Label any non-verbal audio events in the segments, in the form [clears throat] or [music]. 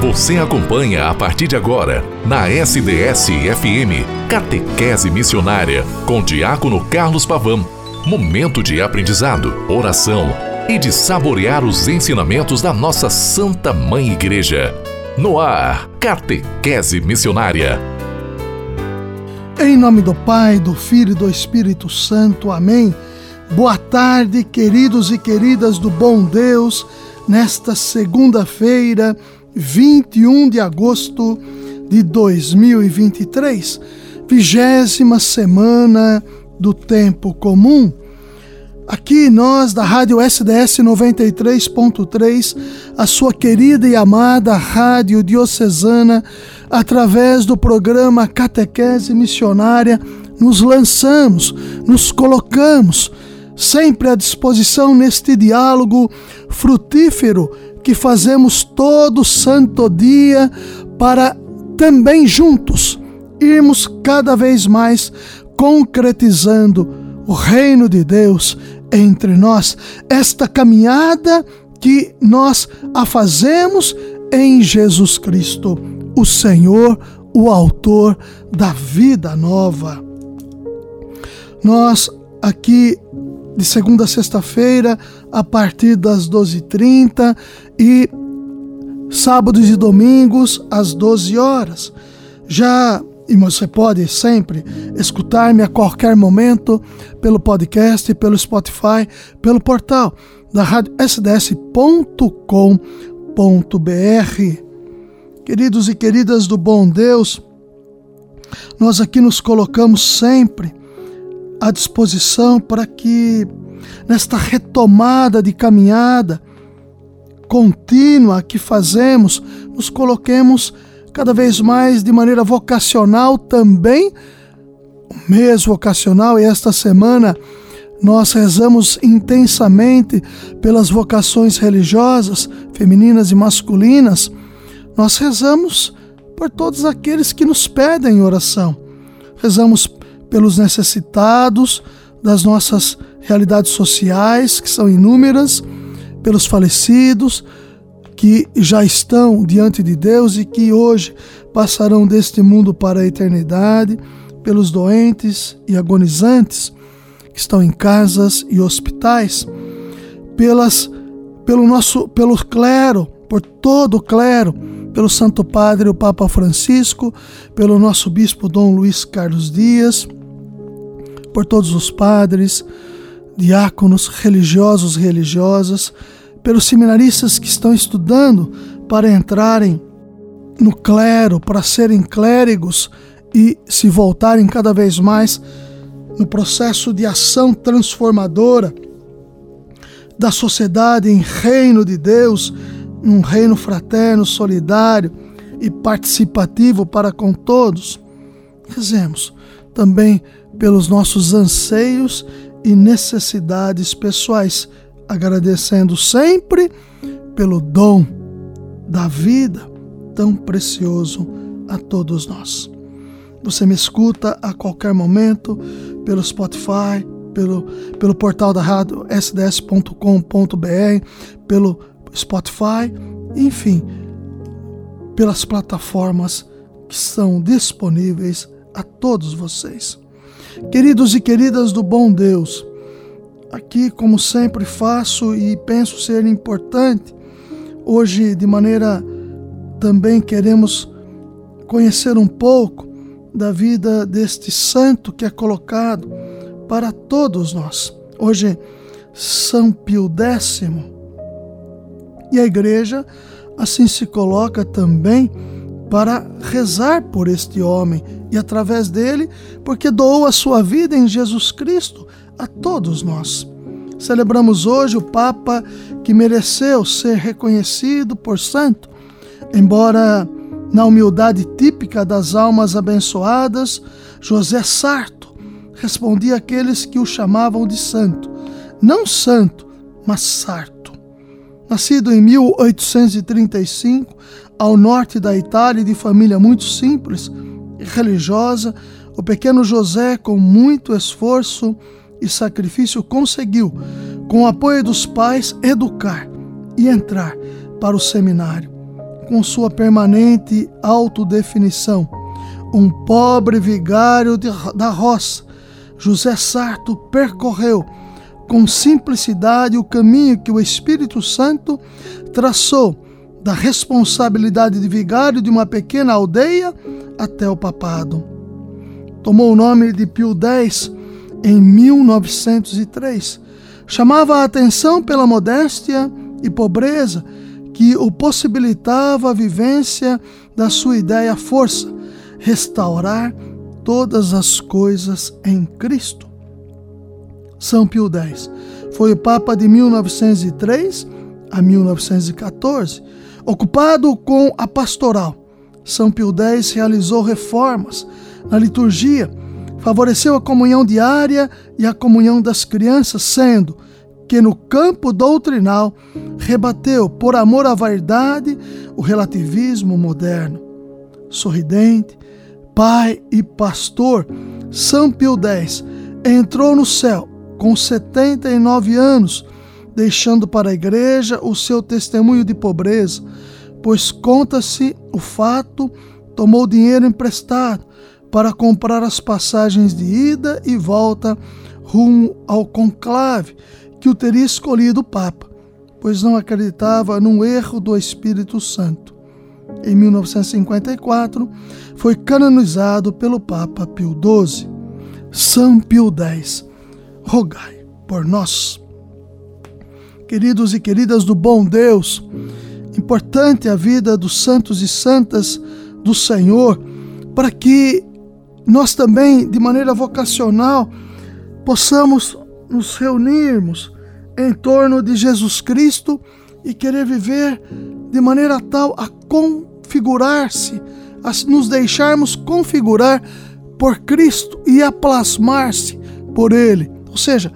Você acompanha a partir de agora, na SDS-FM, Catequese Missionária, com Diácono Carlos Pavão. Momento de aprendizado, oração e de saborear os ensinamentos da nossa Santa Mãe Igreja. No ar, Catequese Missionária. Em nome do Pai, do Filho e do Espírito Santo. Amém. Boa tarde, queridos e queridas do bom Deus, nesta segunda-feira, 21 de agosto de 2023, vigésima semana do tempo comum. Aqui nós da Rádio SDS 93.3, a sua querida e amada Rádio Diocesana, através do programa Catequese Missionária, nos lançamos, nos colocamos sempre à disposição neste diálogo frutífero que fazemos todo santo dia para também juntos irmos cada vez mais concretizando o reino de Deus entre nós, esta caminhada que nós a fazemos em Jesus Cristo, o Senhor, o Autor da vida nova. Nós aqui de segunda a sexta-feira, a partir das 12h30 e sábados e domingos às 12 horas. Já e você pode sempre escutar-me a qualquer momento pelo podcast, pelo Spotify, pelo portal da rádio sds.com.br. Queridos e queridas do bom Deus, nós aqui nos colocamos sempre à disposição para que, nesta retomada de caminhada contínua que fazemos, nos coloquemos cada vez mais de maneira vocacional também, o mês vocacional, e esta semana nós rezamos intensamente pelas vocações religiosas, femininas e masculinas. Nós rezamos por todos aqueles que nos pedem oração. Rezamos pelos necessitados das nossas realidades sociais, que são inúmeras, pelos falecidos, que já estão diante de Deus e que hoje passarão deste mundo para a eternidade, pelos doentes e agonizantes que estão em casas e hospitais, pelas pelo nosso pelo clero, por todo o clero, pelo Santo Padre o Papa Francisco, pelo nosso bispo Dom Luiz Carlos Dias, por todos os padres, diáconos, religiosos religiosas, pelos seminaristas que estão estudando para entrarem no clero, para serem clérigos e se voltarem cada vez mais no processo de ação transformadora da sociedade em reino de Deus, num reino fraterno, solidário e participativo para com todos. Rezemos também pelos nossos anseios e necessidades pessoais, agradecendo sempre pelo dom da vida tão precioso a todos nós. Você me escuta a qualquer momento pelo Spotify, pelo, pelo portal da rádio sds.com.br, pelo Spotify, enfim, pelas plataformas que são disponíveis a todos vocês. Queridos e queridas do bom Deus, aqui, como sempre faço e penso ser importante, hoje de maneira também queremos conhecer um pouco da vida deste santo que é colocado para todos nós. Hoje, São Pio X. E a igreja assim se coloca também para rezar por este homem e através dele, porque doou a sua vida em Jesus Cristo a todos nós. Celebramos hoje o Papa que mereceu ser reconhecido por santo, embora na humildade típica das almas abençoadas, José Sarto respondia àqueles que o chamavam de santo. Não santo, mas sarto. Nascido em 1835, ao norte da Itália, de família muito simples e religiosa, o pequeno José, com muito esforço e sacrifício, conseguiu, com o apoio dos pais, educar e entrar para o seminário. com sua permanente autodefinição. Um pobre vigário de, da roça, José Sarto percorreu com simplicidade o caminho que o Espírito Santo traçou da responsabilidade de vigário de uma pequena aldeia até o papado. Tomou o nome de Pio X em 1903. Chamava a atenção pela modéstia e pobreza que o possibilitava a vivência da sua ideia força, restaurar todas as coisas em Cristo. São Pio X foi o Papa de 1903 a 1914, ocupado com a pastoral. São Pio X realizou reformas na liturgia, favoreceu a comunhão diária e a comunhão das crianças, sendo que no campo doutrinal rebateu, por amor à verdade, o relativismo moderno. Sorridente, pai e pastor, São Pio X entrou no céu com 79 anos, deixando para a igreja o seu testemunho de pobreza, pois conta-se o fato, tomou dinheiro emprestado para comprar as passagens de ida e volta rumo ao conclave que o teria escolhido o Papa, pois não acreditava no erro do Espírito Santo. Em 1954, foi canonizado pelo Papa Pio XII. São Pio X, rogai por nós. Queridos e queridas do bom Deus, importante a vida dos santos e santas do Senhor, para que nós também, de maneira vocacional, possamos nos reunirmos em torno de Jesus Cristo e querer viver de maneira tal a configurar-se, a nos deixarmos configurar por Cristo e a plasmar-se por Ele, ou seja,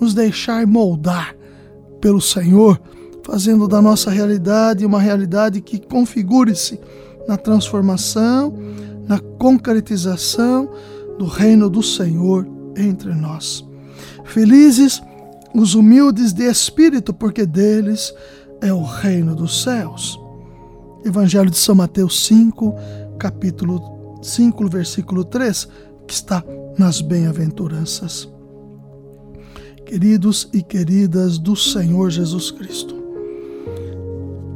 nos deixar moldar pelo Senhor, fazendo da nossa realidade uma realidade que configure-se na transformação, na concretização do reino do Senhor entre nós. Felizes os humildes de espírito, porque deles é o reino dos céus. Evangelho de São Mateus 5, capítulo 5, versículo 3, que está nas bem-aventuranças queridos e queridas do Senhor Jesus Cristo.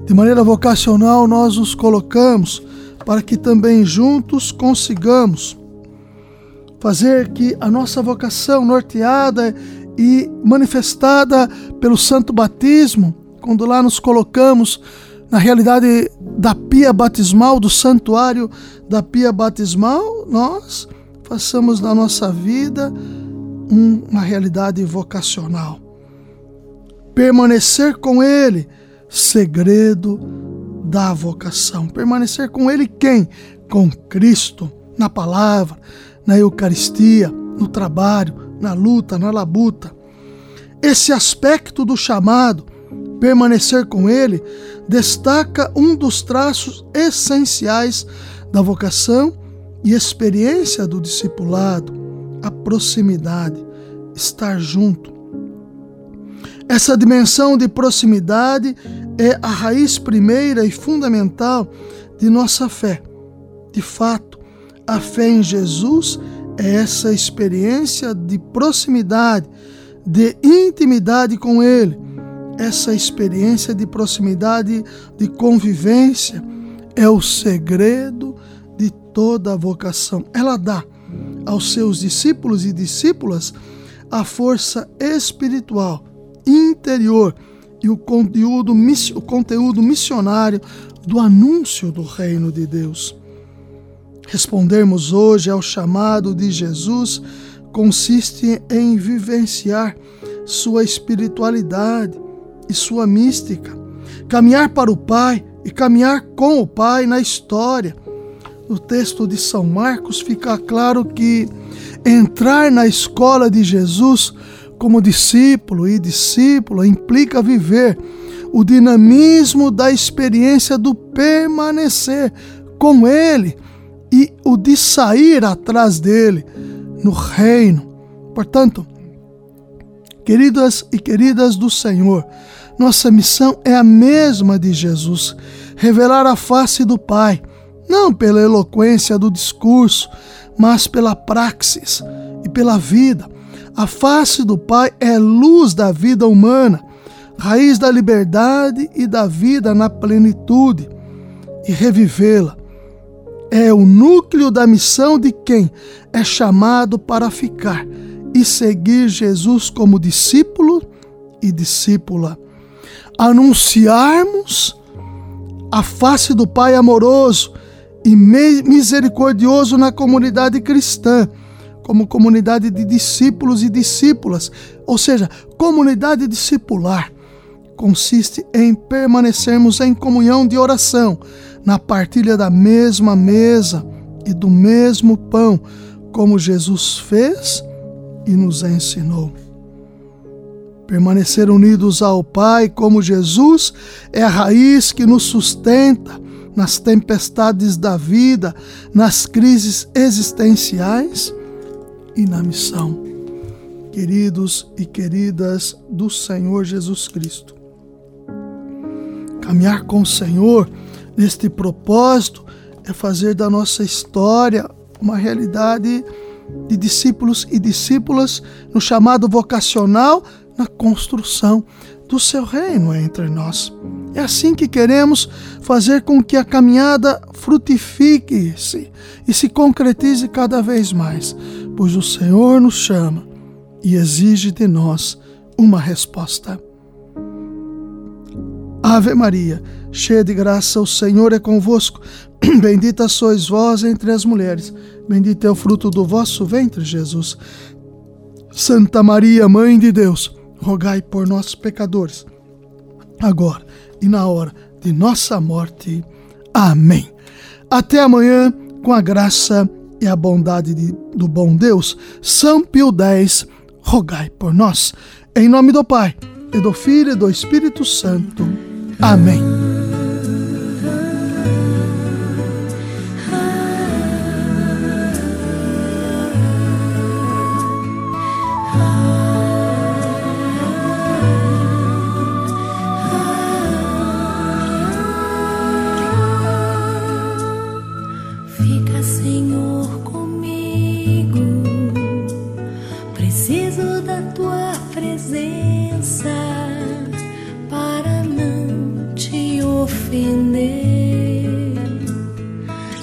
De maneira vocacional, nós nos colocamos para que também juntos consigamos fazer que a nossa vocação norteada e manifestada pelo santo batismo, quando lá nos colocamos na realidade da pia batismal, do santuário da pia batismal, nós façamos na nossa vida uma realidade vocacional. Permanecer com Ele, segredo da vocação. Permanecer com Ele quem? Com Cristo, na palavra, na Eucaristia, no trabalho, na luta, na labuta. Esse aspecto do chamado, permanecer com Ele, destaca um dos traços essenciais da vocação e experiência do discipulado a proximidade, estar junto. Essa dimensão de proximidade é a raiz primeira e fundamental de nossa fé. De fato, a fé em Jesus é essa experiência de proximidade, de intimidade com Ele, essa experiência de proximidade, de convivência, é o segredo de toda a vocação. Ela dá aos seus discípulos e discípulas a força espiritual interior e o conteúdo, o conteúdo missionário do anúncio do reino de Deus. Respondermos hoje ao chamado de Jesus consiste em vivenciar sua espiritualidade e sua mística, caminhar para o Pai e caminhar com o Pai na história, no texto de São Marcos fica claro que entrar na escola de Jesus como discípulo e discípula implica viver o dinamismo da experiência do permanecer com Ele e o de sair atrás dele no reino. Portanto, queridas e queridas do Senhor, Nossa missão é a mesma de Jesus: revelar a face do Pai, não pela eloquência do discurso, mas pela praxis e pela vida. A face do Pai é luz da vida humana, raiz da liberdade e da vida na plenitude. E revivê-la é o núcleo da missão de quem é chamado para ficar e seguir Jesus como discípulo e discípula. Anunciarmos a face do Pai amoroso e misericordioso na comunidade cristã, como comunidade de discípulos e discípulas, ou seja, comunidade discipular, consiste em permanecermos em comunhão de oração, na partilha da mesma mesa e do mesmo pão, como Jesus fez e nos ensinou. Permanecer unidos ao Pai como Jesus é a raiz que nos sustenta nas tempestades da vida, nas crises existenciais e na missão. Queridos e queridas do Senhor Jesus Cristo, caminhar com o Senhor neste propósito é fazer da nossa história uma realidade de discípulos e discípulas no chamado vocacional na construção do seu reino entre nós. É assim que queremos fazer com que a caminhada frutifique-se e se concretize cada vez mais, pois o Senhor nos chama e exige de nós uma resposta. Ave Maria, cheia de graça, o Senhor é convosco. [clears throat] Bendita sois vós entre as mulheres, bendito é o fruto do vosso ventre, Jesus. Santa Maria, Mãe de Deus, rogai por nós, pecadores, agora e na hora de nossa morte. Amém. Até amanhã, com a graça e a bondade de, do bom Deus, São Pio X, rogai por nós. Em nome do Pai, e do Filho e do Espírito Santo. Amém.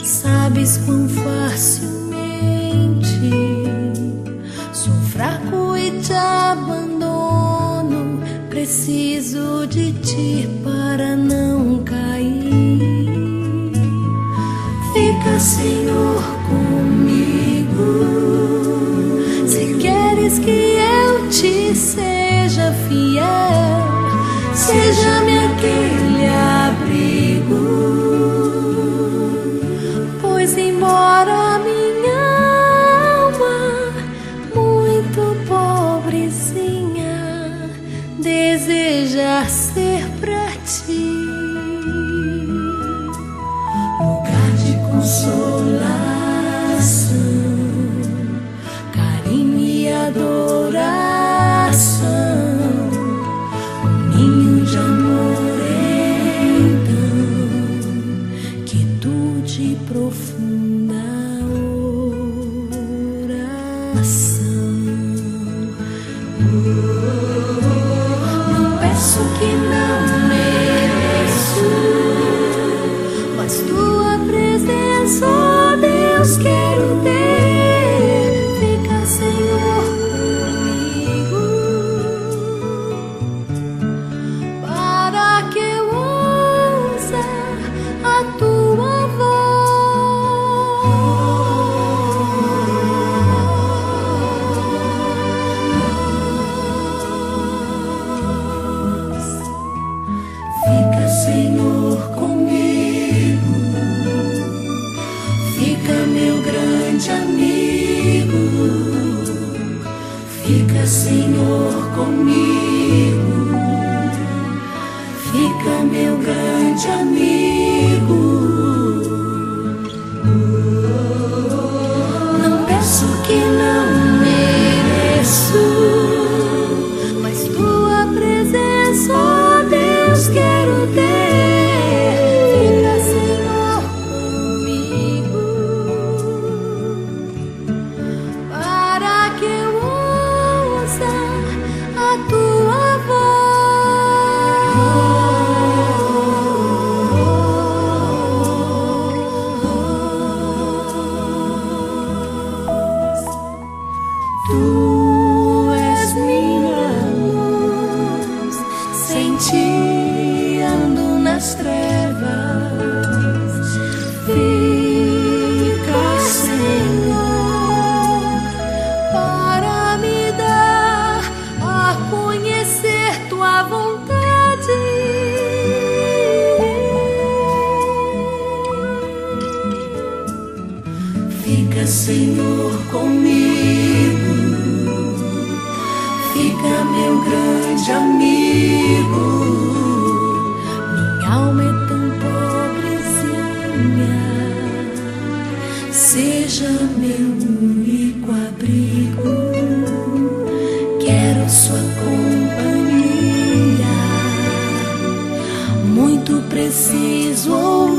Sabes quão facilmente sou fraco e te abandono. Preciso de ti para não cair. Fica, Senhor, seja fiel, seja-me aquele abrigo. Fica, Senhor, comigo. Fica, meu grande amigo. Minha alma é tão pobrezinha. Seja meu único abrigo. Quero sua companhia. Muito preciso ouvir-te,